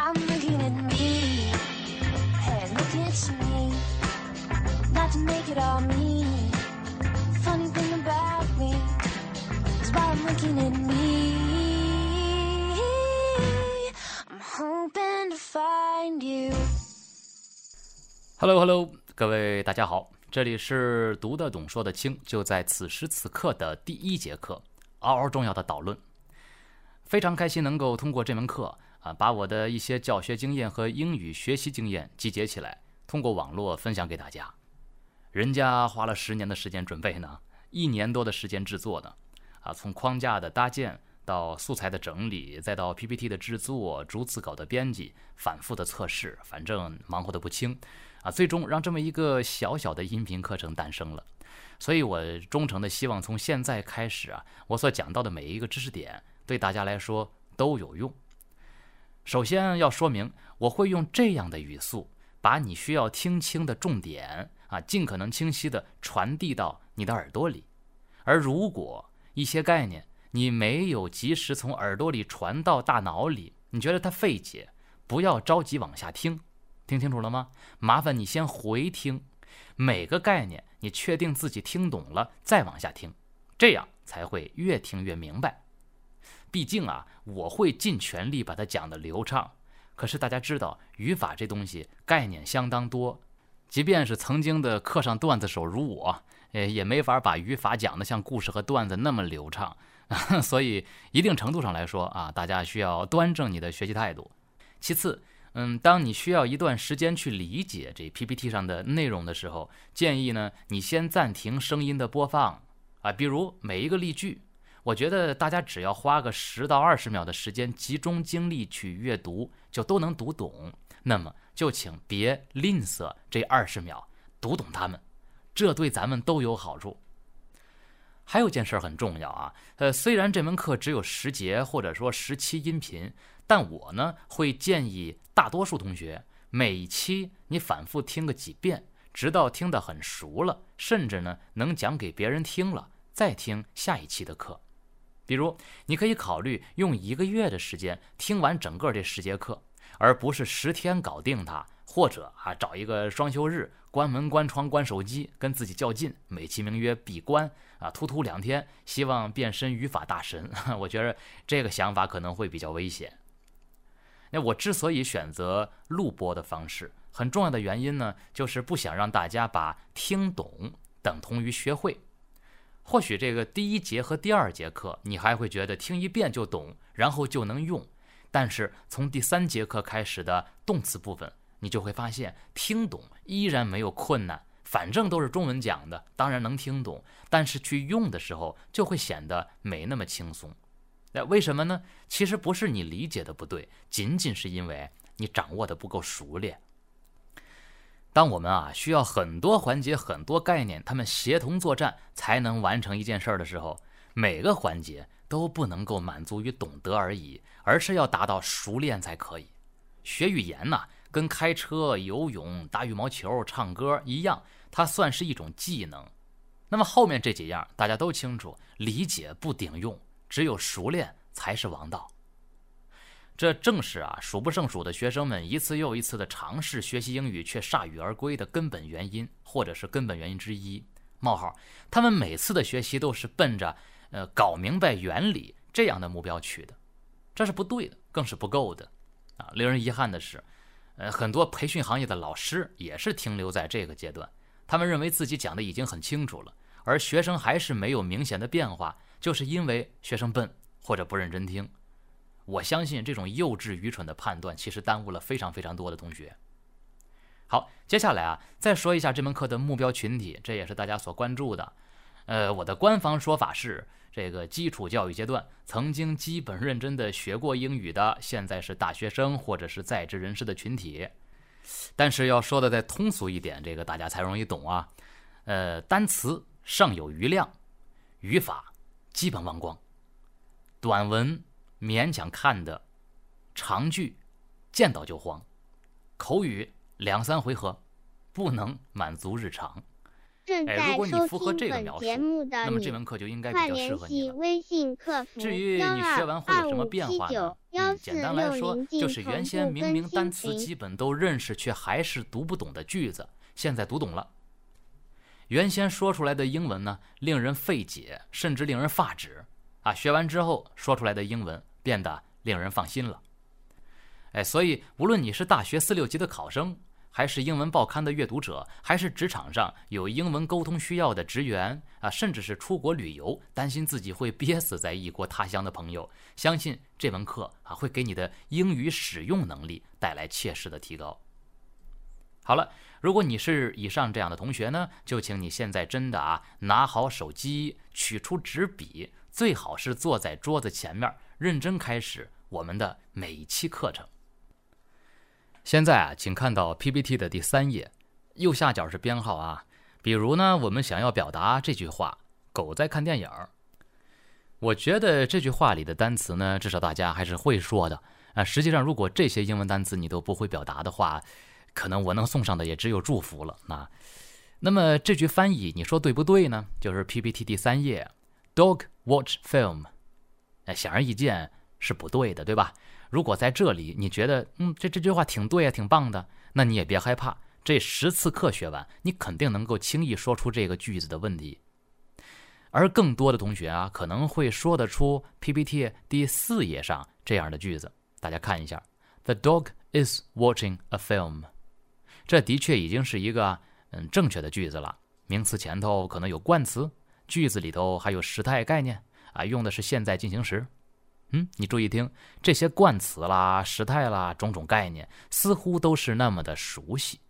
I'm looking at me, hey, looking at me. Not to make it all me. Funny thing about me is while I'm looking at me, I'm hoping to find you. Hello Hello，各位大家好，这里是读得懂说得清，就在此时此刻的第一节课，嗷嗷重要的导论。非常开心能够通过这门课啊，把我的一些教学经验和英语学习经验集结起来，通过网络分享给大家。人家花了十年的时间准备呢，一年多的时间制作的，啊，从框架的搭建到素材的整理，再到 PPT 的制作、逐字稿的编辑、反复的测试，反正忙活的不轻，啊，最终让这么一个小小的音频课程诞生了。所以我忠诚的希望从现在开始啊，我所讲到的每一个知识点。对大家来说都有用。首先要说明，我会用这样的语速，把你需要听清的重点啊，尽可能清晰地传递到你的耳朵里。而如果一些概念你没有及时从耳朵里传到大脑里，你觉得它费解，不要着急往下听。听清楚了吗？麻烦你先回听，每个概念你确定自己听懂了，再往下听，这样才会越听越明白。毕竟啊，我会尽全力把它讲得流畅。可是大家知道，语法这东西概念相当多，即便是曾经的课上段子手如我，呃，也没法把语法讲得像故事和段子那么流畅。所以，一定程度上来说啊，大家需要端正你的学习态度。其次，嗯，当你需要一段时间去理解这 PPT 上的内容的时候，建议呢，你先暂停声音的播放啊，比如每一个例句。我觉得大家只要花个十到二十秒的时间，集中精力去阅读，就都能读懂。那么就请别吝啬这二十秒，读懂它们，这对咱们都有好处。还有件事很重要啊，呃，虽然这门课只有十节或者说十期音频，但我呢会建议大多数同学每期你反复听个几遍，直到听得很熟了，甚至呢能讲给别人听了，再听下一期的课。比如，你可以考虑用一个月的时间听完整个这十节课，而不是十天搞定它，或者啊找一个双休日，关门关窗关手机，跟自己较劲，美其名曰闭关啊，突突两天，希望变身语法大神。我觉得这个想法可能会比较危险。那我之所以选择录播的方式，很重要的原因呢，就是不想让大家把听懂等同于学会。或许这个第一节和第二节课你还会觉得听一遍就懂，然后就能用，但是从第三节课开始的动词部分，你就会发现听懂依然没有困难，反正都是中文讲的，当然能听懂，但是去用的时候就会显得没那么轻松。那为什么呢？其实不是你理解的不对，仅仅是因为你掌握的不够熟练。当我们啊需要很多环节、很多概念，他们协同作战才能完成一件事儿的时候，每个环节都不能够满足于懂得而已，而是要达到熟练才可以。学语言呢，跟开车、游泳、打羽毛球、唱歌一样，它算是一种技能。那么后面这几样大家都清楚，理解不顶用，只有熟练才是王道。这正是啊，数不胜数的学生们一次又一次的尝试学习英语却铩羽而归的根本原因，或者是根本原因之一。冒号，他们每次的学习都是奔着呃搞明白原理这样的目标去的，这是不对的，更是不够的。啊，令人遗憾的是，呃，很多培训行业的老师也是停留在这个阶段，他们认为自己讲的已经很清楚了，而学生还是没有明显的变化，就是因为学生笨或者不认真听。我相信这种幼稚愚蠢的判断，其实耽误了非常非常多的同学。好，接下来啊，再说一下这门课的目标群体，这也是大家所关注的。呃，我的官方说法是，这个基础教育阶段曾经基本认真的学过英语的，现在是大学生或者是在职人士的群体。但是要说的再通俗一点，这个大家才容易懂啊。呃，单词尚有余量，语法基本忘光，短文。勉强看的长句，见到就慌；口语两三回合，不能满足日常。哎，正在如果你收符合听本这个描述节目的那么这你，门课就应该比快较适联系合你了。微信客服至于幺你学二完会有什么二五七变化呢九？幺嗯，简四单来说六零，就是进同原先明步明单词。基本都认识，却还是读不懂的句子，现在读懂了。原先说出来的英文呢，令人费解，甚至令人发指啊！学完之后说出来的英文变得令人放心了。哎，所以无论你是大学四六级的考生，还是英文报刊的阅读者，还是职场上有英文沟通需要的职员啊，甚至是出国旅游担心自己会憋死在异国他乡的朋友，相信这门课啊会给你的英语使用能力带来切实的提高。好了，如果你是以上这样的同学呢，就请你现在真的啊拿好手机，取出纸笔，最好是坐在桌子前面，认真开始我们的每一期课程。现在啊，请看到 PPT 的第三页，右下角是编号啊。比如呢，我们想要表达这句话：“狗在看电影儿。”我觉得这句话里的单词呢，至少大家还是会说的啊。实际上，如果这些英文单词你都不会表达的话，可能我能送上的也只有祝福了。那，那么这句翻译你说对不对呢？就是 PPT 第三页，Dog watch film。哎，显而易见是不对的，对吧？如果在这里你觉得，嗯，这这句话挺对啊，挺棒的，那你也别害怕，这十次课学完，你肯定能够轻易说出这个句子的问题。而更多的同学啊，可能会说得出 PPT 第四页上这样的句子，大家看一下：The dog is watching a film。这的确已经是一个嗯正确的句子了。名词前头可能有冠词，句子里头还有时态概念啊，用的是现在进行时。嗯，你注意听，这些冠词啦、时态啦、种种概念，似乎都是那么的熟悉。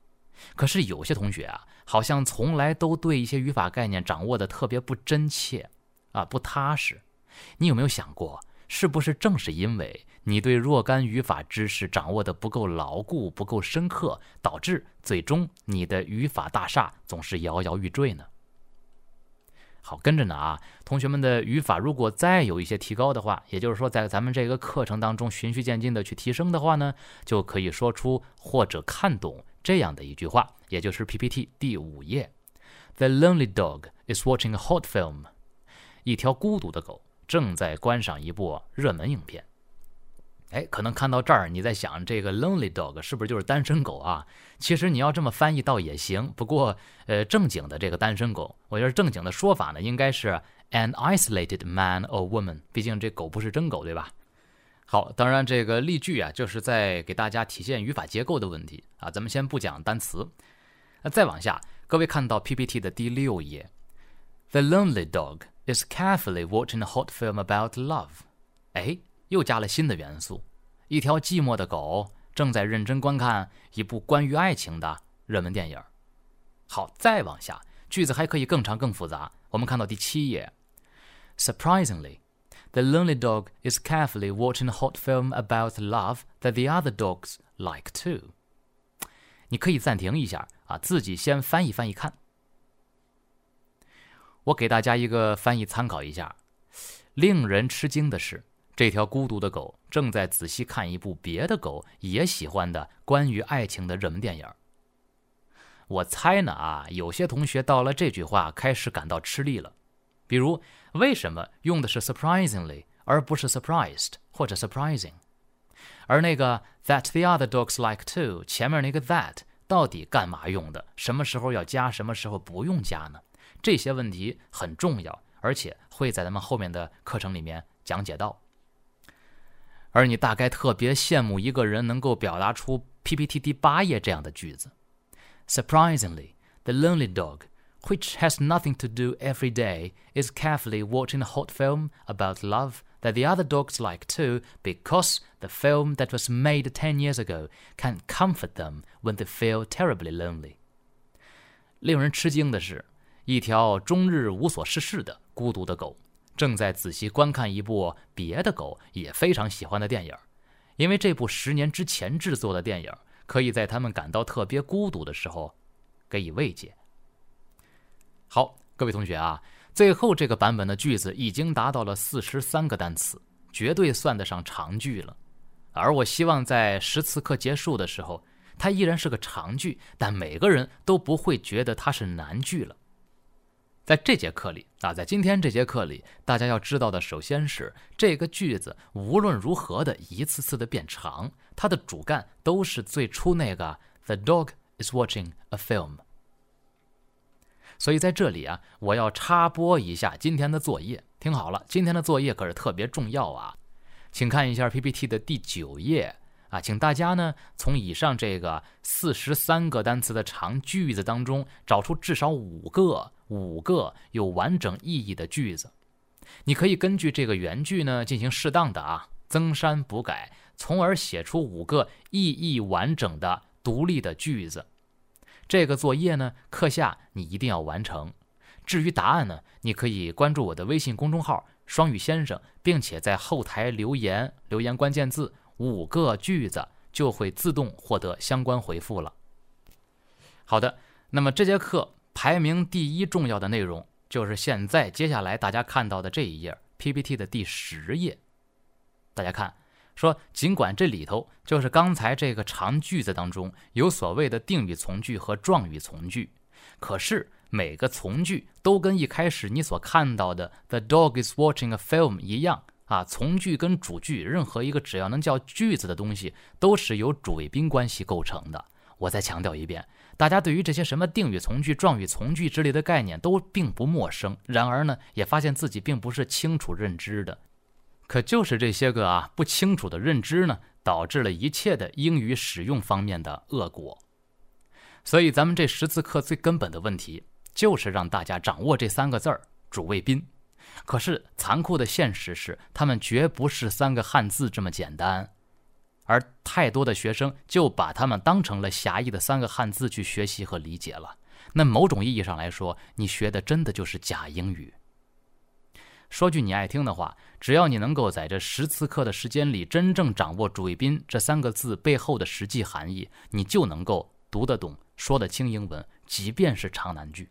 可是有些同学啊，好像从来都对一些语法概念掌握的特别不真切，啊，不踏实。你有没有想过，是不是正是因为你对若干语法知识掌握的不够牢固、不够深刻，导致最终你的语法大厦总是摇摇欲坠呢？好，跟着呢啊，同学们的语法如果再有一些提高的话，也就是说在咱们这个课程当中循序渐进的去提升的话呢，就可以说出或者看懂这样的一句话，也就是 PPT 第五页：The lonely dog is watching a hot film。一条孤独的狗正在观赏一部热门影片。哎，可能看到这儿，你在想这个 lonely dog 是不是就是单身狗啊？其实你要这么翻译倒也行，不过呃，正经的这个单身狗，我觉得正经的说法呢，应该是 an isolated man or woman。毕竟这狗不是真狗，对吧？好，当然这个例句啊，就是在给大家体现语法结构的问题啊。咱们先不讲单词，那再往下，各位看到 PPT 的第六页，The lonely dog is carefully watching a hot film about love。哎。又加了新的元素，一条寂寞的狗正在认真观看一部关于爱情的热门电影。好，再往下，句子还可以更长更复杂。我们看到第七页，Surprisingly, the lonely dog is carefully watching a hot film about love that the other dogs like too。你可以暂停一下啊，自己先翻译翻译看。我给大家一个翻译参考一下。令人吃惊的是。这条孤独的狗正在仔细看一部别的狗也喜欢的关于爱情的热门电影。我猜呢啊，有些同学到了这句话开始感到吃力了。比如，为什么用的是 surprisingly 而不是 surprised 或者 surprising？而那个 that the other dogs like too 前面那个 that 到底干嘛用的？什么时候要加？什么时候不用加呢？这些问题很重要，而且会在咱们后面的课程里面讲解到。而你大概特别羡慕一个人能够表达出 PPT 第八页这样的句子：Surprisingly, the lonely dog, which has nothing to do every day, is carefully watching a hot film about love that the other dogs like too, because the film that was made ten years ago can comfort them when they feel terribly lonely. 令人吃惊的是，一条终日无所事事的孤独的狗。 正在仔细观看一部别的狗也非常喜欢的电影，因为这部十年之前制作的电影可以在他们感到特别孤独的时候给予慰藉。好，各位同学啊，最后这个版本的句子已经达到了四十三个单词，绝对算得上长句了。而我希望在十次课结束的时候，它依然是个长句，但每个人都不会觉得它是难句了。在这节课里啊，在今天这节课里，大家要知道的，首先是这个句子无论如何的一次次的变长，它的主干都是最初那个 “The dog is watching a film”。所以在这里啊，我要插播一下今天的作业，听好了，今天的作业可是特别重要啊，请看一下 PPT 的第九页。啊，请大家呢从以上这个四十三个单词的长句子当中找出至少五个五个有完整意义的句子。你可以根据这个原句呢进行适当的啊增删补改，从而写出五个意义完整的独立的句子。这个作业呢课下你一定要完成。至于答案呢，你可以关注我的微信公众号“双语先生”，并且在后台留言留言关键字。五个句子就会自动获得相关回复了。好的，那么这节课排名第一重要的内容就是现在接下来大家看到的这一页 PPT 的第十页。大家看，说尽管这里头就是刚才这个长句子当中有所谓的定语从句和状语从句，可是每个从句都跟一开始你所看到的 “The dog is watching a film” 一样。啊，从句跟主句，任何一个只要能叫句子的东西，都是由主谓宾关系构成的。我再强调一遍，大家对于这些什么定语从句、状语从句之类的概念都并不陌生。然而呢，也发现自己并不是清楚认知的。可就是这些个啊不清楚的认知呢，导致了一切的英语使用方面的恶果。所以咱们这十次课最根本的问题，就是让大家掌握这三个字儿：主谓宾。可是残酷的现实是，他们绝不是三个汉字这么简单，而太多的学生就把他们当成了狭义的三个汉字去学习和理解了。那某种意义上来说，你学的真的就是假英语。说句你爱听的话，只要你能够在这十次课的时间里真正掌握“主谓宾”这三个字背后的实际含义，你就能够读得懂、说得清英文，即便是长难句。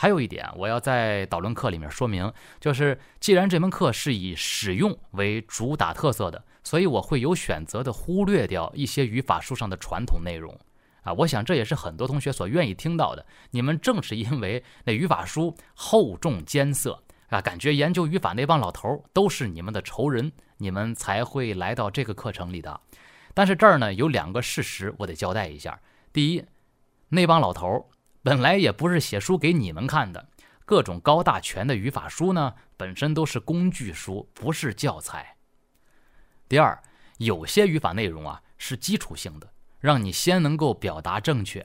还有一点，我要在导论课里面说明，就是既然这门课是以使用为主打特色的，所以我会有选择的忽略掉一些语法书上的传统内容，啊，我想这也是很多同学所愿意听到的。你们正是因为那语法书厚重艰涩啊，感觉研究语法那帮老头都是你们的仇人，你们才会来到这个课程里的。但是这儿呢有两个事实，我得交代一下。第一，那帮老头。本来也不是写书给你们看的，各种高大全的语法书呢，本身都是工具书，不是教材。第二，有些语法内容啊是基础性的，让你先能够表达正确；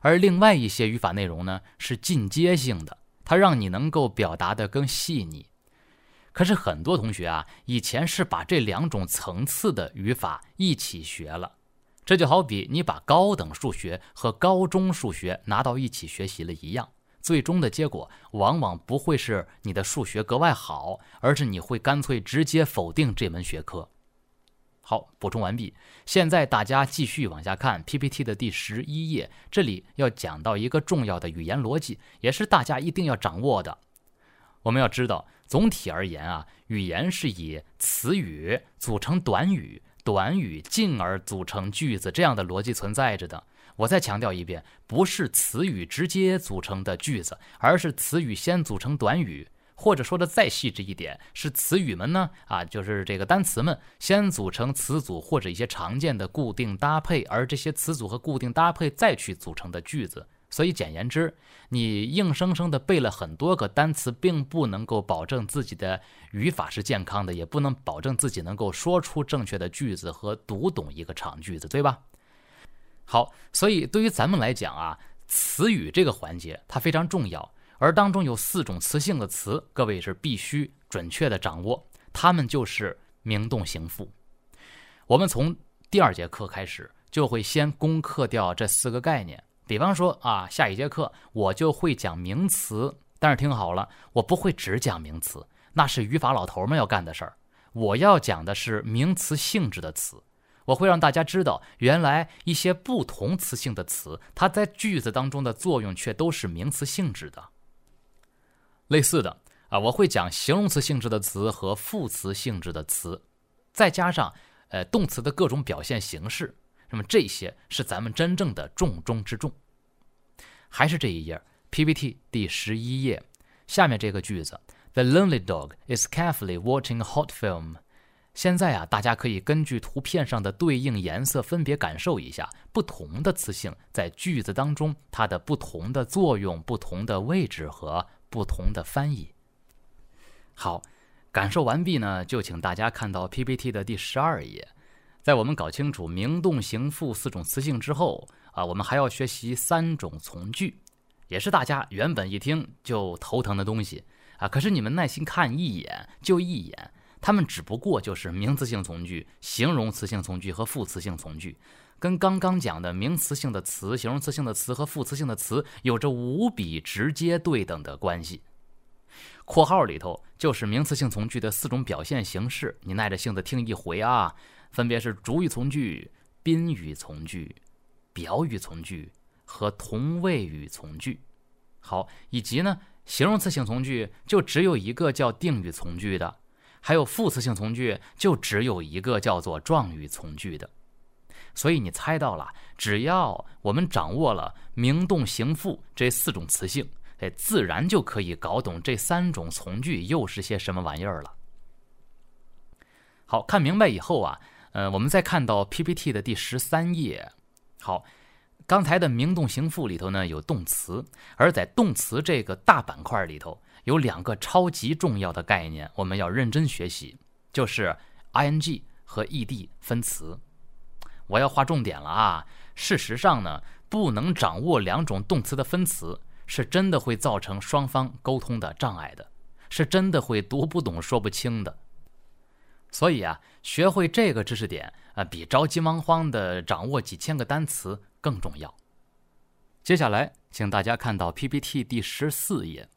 而另外一些语法内容呢是进阶性的，它让你能够表达的更细腻。可是很多同学啊，以前是把这两种层次的语法一起学了。这就好比你把高等数学和高中数学拿到一起学习了一样，最终的结果往往不会是你的数学格外好，而是你会干脆直接否定这门学科。好，补充完毕。现在大家继续往下看 PPT 的第十一页，这里要讲到一个重要的语言逻辑，也是大家一定要掌握的。我们要知道，总体而言啊，语言是以词语组成短语。短语进而组成句子，这样的逻辑存在着的。我再强调一遍，不是词语直接组成的句子，而是词语先组成短语，或者说的再细致一点，是词语们呢啊，就是这个单词们先组成词组或者一些常见的固定搭配，而这些词组和固定搭配再去组成的句子。所以，简言之，你硬生生的背了很多个单词，并不能够保证自己的语法是健康的，也不能保证自己能够说出正确的句子和读懂一个长句子，对吧？好，所以对于咱们来讲啊，词语这个环节它非常重要，而当中有四种词性的词，各位是必须准确的掌握，它们就是名动形副。我们从第二节课开始，就会先攻克掉这四个概念。比方说啊，下一节课我就会讲名词，但是听好了，我不会只讲名词，那是语法老头们要干的事儿。我要讲的是名词性质的词，我会让大家知道，原来一些不同词性的词，它在句子当中的作用却都是名词性质的。类似的啊，我会讲形容词性质的词和副词性质的词，再加上呃动词的各种表现形式。那么这些是咱们真正的重中之重，还是这一页 PPT 第十一页下面这个句子：The lonely dog is carefully watching hot film。现在啊，大家可以根据图片上的对应颜色，分别感受一下不同的词性在句子当中它的不同的作用、不同的位置和不同的翻译。好，感受完毕呢，就请大家看到 PPT 的第十二页。在我们搞清楚名、动、形、副四种词性之后啊，我们还要学习三种从句，也是大家原本一听就头疼的东西啊。可是你们耐心看一眼就一眼。它们只不过就是名词性从句、形容词性从句和副词性从句，跟刚刚讲的名词性的词、形容词性的词和副词性的词有着无比直接对等的关系。括号里头就是名词性从句的四种表现形式，你耐着性子听一回啊，分别是主语从句、宾语从句、表语从句和同位语从句。好，以及呢，形容词性从句就只有一个叫定语从句的。还有副词性从句，就只有一个叫做状语从句的，所以你猜到了，只要我们掌握了名、动、形、副这四种词性，哎，自然就可以搞懂这三种从句又是些什么玩意儿了。好看明白以后啊，呃，我们再看到 PPT 的第十三页。好，刚才的名、动、形、副里头呢有动词，而在动词这个大板块里头。有两个超级重要的概念，我们要认真学习，就是 ing 和 ed 分词。我要划重点了啊！事实上呢，不能掌握两种动词的分词，是真的会造成双方沟通的障碍的，是真的会读不懂、说不清的。所以啊，学会这个知识点啊，比着急忙慌的掌握几千个单词更重要。接下来，请大家看到 PPT 第十四页。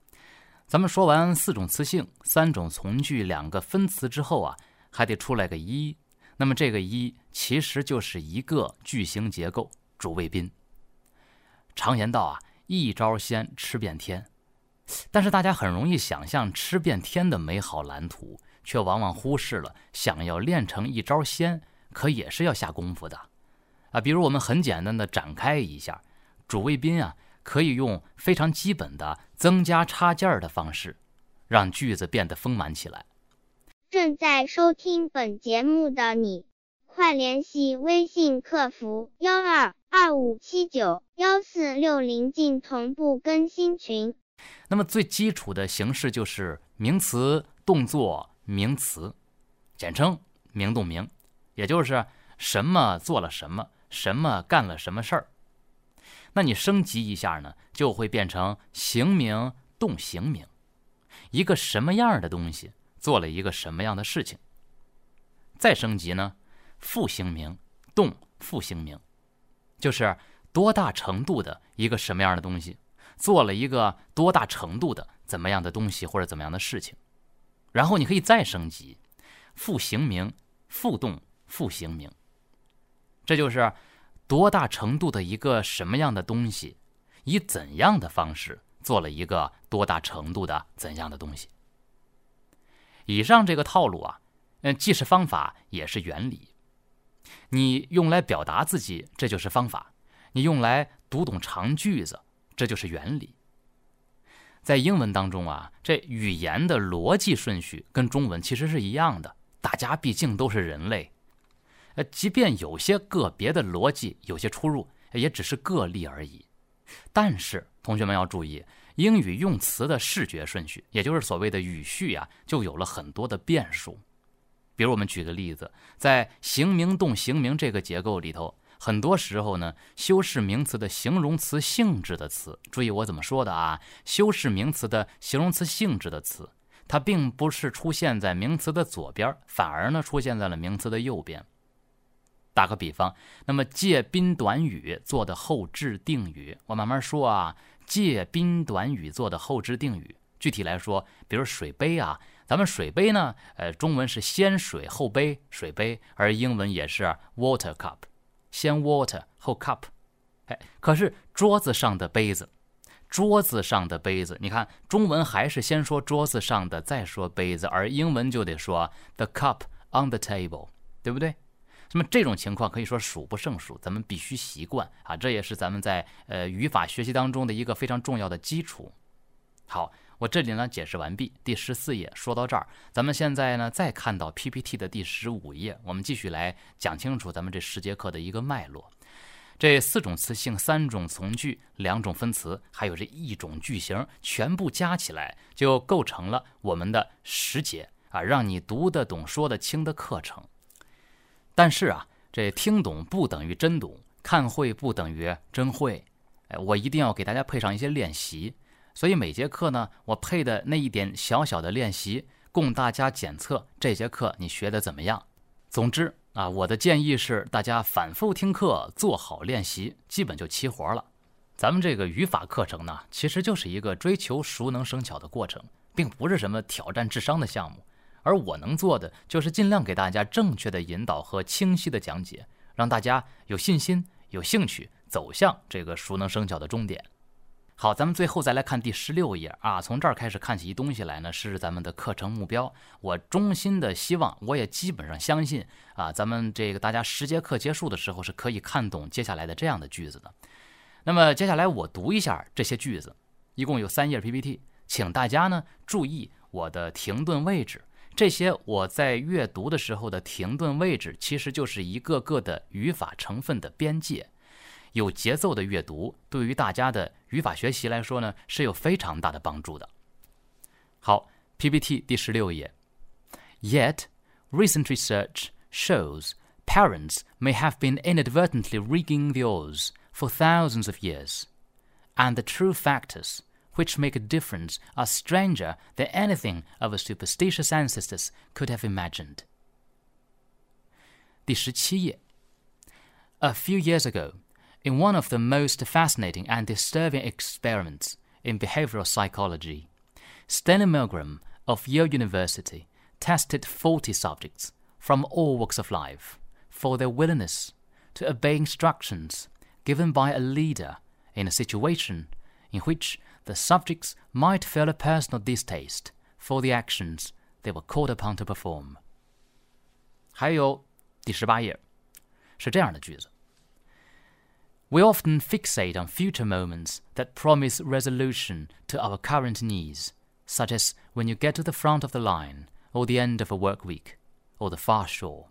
咱们说完四种词性、三种从句、两个分词之后啊，还得出来个一。那么这个一其实就是一个句型结构——主谓宾。常言道啊，一招鲜吃遍天。但是大家很容易想象吃遍天的美好蓝图，却往往忽视了想要练成一招鲜，可也是要下功夫的。啊，比如我们很简单的展开一下，主谓宾啊。可以用非常基本的增加插件儿的方式，让句子变得丰满起来。正在收听本节目的你，快联系微信客服幺二二五七九幺四六零进同步更新群。那么最基础的形式就是名词、动作、名词，简称名动名，也就是什么做了什么，什么干了什么事儿。那你升级一下呢，就会变成形名动形名，一个什么样的东西做了一个什么样的事情。再升级呢，复形名动复形名，就是多大程度的一个什么样的东西做了一个多大程度的怎么样的东西或者怎么样的事情。然后你可以再升级，复形名复动复形名，这就是。多大程度的一个什么样的东西，以怎样的方式做了一个多大程度的怎样的东西？以上这个套路啊，嗯，既是方法也是原理。你用来表达自己，这就是方法；你用来读懂长句子，这就是原理。在英文当中啊，这语言的逻辑顺序跟中文其实是一样的，大家毕竟都是人类。呃，即便有些个别的逻辑有些出入，也只是个例而已。但是同学们要注意，英语用词的视觉顺序，也就是所谓的语序呀，就有了很多的变数。比如我们举个例子，在形名动形名这个结构里头，很多时候呢，修饰名词的形容词性质的词，注意我怎么说的啊？修饰名词的形容词性质的词，它并不是出现在名词的左边，反而呢出现在了名词的右边。打个比方，那么借宾短语做的后置定语，我慢慢说啊。借宾短语做的后置定语，具体来说，比如水杯啊，咱们水杯呢，呃，中文是先水后杯，水杯，而英文也是 water cup，先 water 后 cup。哎，可是桌子上的杯子，桌子上的杯子，你看中文还是先说桌子上的，再说杯子，而英文就得说 the cup on the table，对不对？那么这种情况可以说数不胜数，咱们必须习惯啊，这也是咱们在呃语法学习当中的一个非常重要的基础。好，我这里呢解释完毕，第十四页说到这儿，咱们现在呢再看到 PPT 的第十五页，我们继续来讲清楚咱们这十节课的一个脉络。这四种词性、三种从句、两种分词，还有这一种句型，全部加起来就构成了我们的十节啊，让你读得懂、说得清的课程。但是啊，这听懂不等于真懂，看会不等于真会。哎，我一定要给大家配上一些练习，所以每节课呢，我配的那一点小小的练习，供大家检测这节课你学的怎么样。总之啊，我的建议是大家反复听课，做好练习，基本就齐活了。咱们这个语法课程呢，其实就是一个追求熟能生巧的过程，并不是什么挑战智商的项目。而我能做的就是尽量给大家正确的引导和清晰的讲解，让大家有信心、有兴趣走向这个熟能生巧的终点。好，咱们最后再来看第十六页啊，从这儿开始看起一东西来呢，是咱们的课程目标。我衷心的希望，我也基本上相信啊，咱们这个大家十节课结束的时候是可以看懂接下来的这样的句子的。那么接下来我读一下这些句子，一共有三页 PPT，请大家呢注意我的停顿位置。这些我在阅读的时候的停顿位置，其实就是一个个的语法成分的边界。有节奏的阅读，对于大家的语法学习来说呢，是有非常大的帮助的。好，PPT 第十六页。Yet, recent research shows parents may have been inadvertently rigging the odds for thousands of years, and the true factors which make a difference are stranger than anything our superstitious ancestors could have imagined. 第十七页. A few years ago, in one of the most fascinating and disturbing experiments in behavioral psychology, Stanley Milgram of Yale University tested 40 subjects from all walks of life for their willingness to obey instructions given by a leader in a situation in which the subjects might feel a personal distaste for the actions they were called upon to perform. 还有第十八页是这样的句子 ：We often fixate on future moments that promise resolution to our current needs, such as when you get to the front of the line, or the end of a work week, or the far shore,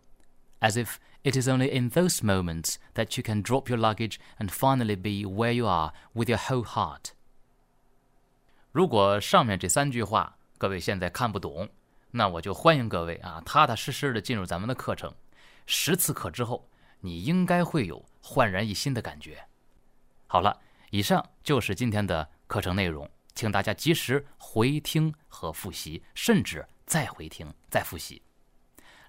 as if it is only in those moments that you can drop your luggage and finally be where you are with your whole heart. 如果上面这三句话各位现在看不懂，那我就欢迎各位啊，踏踏实实的进入咱们的课程。十次课之后， 你应该会有焕然一新的感觉。好了，以上就是今天的课程内容，请大家及时回听和复习，甚至再回听再复习。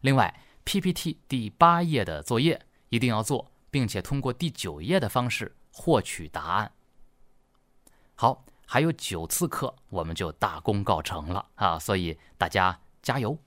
另外，PPT 第八页的作业一定要做，并且通过第九页的方式获取答案。好。还有九次课，我们就大功告成了啊！所以大家加油。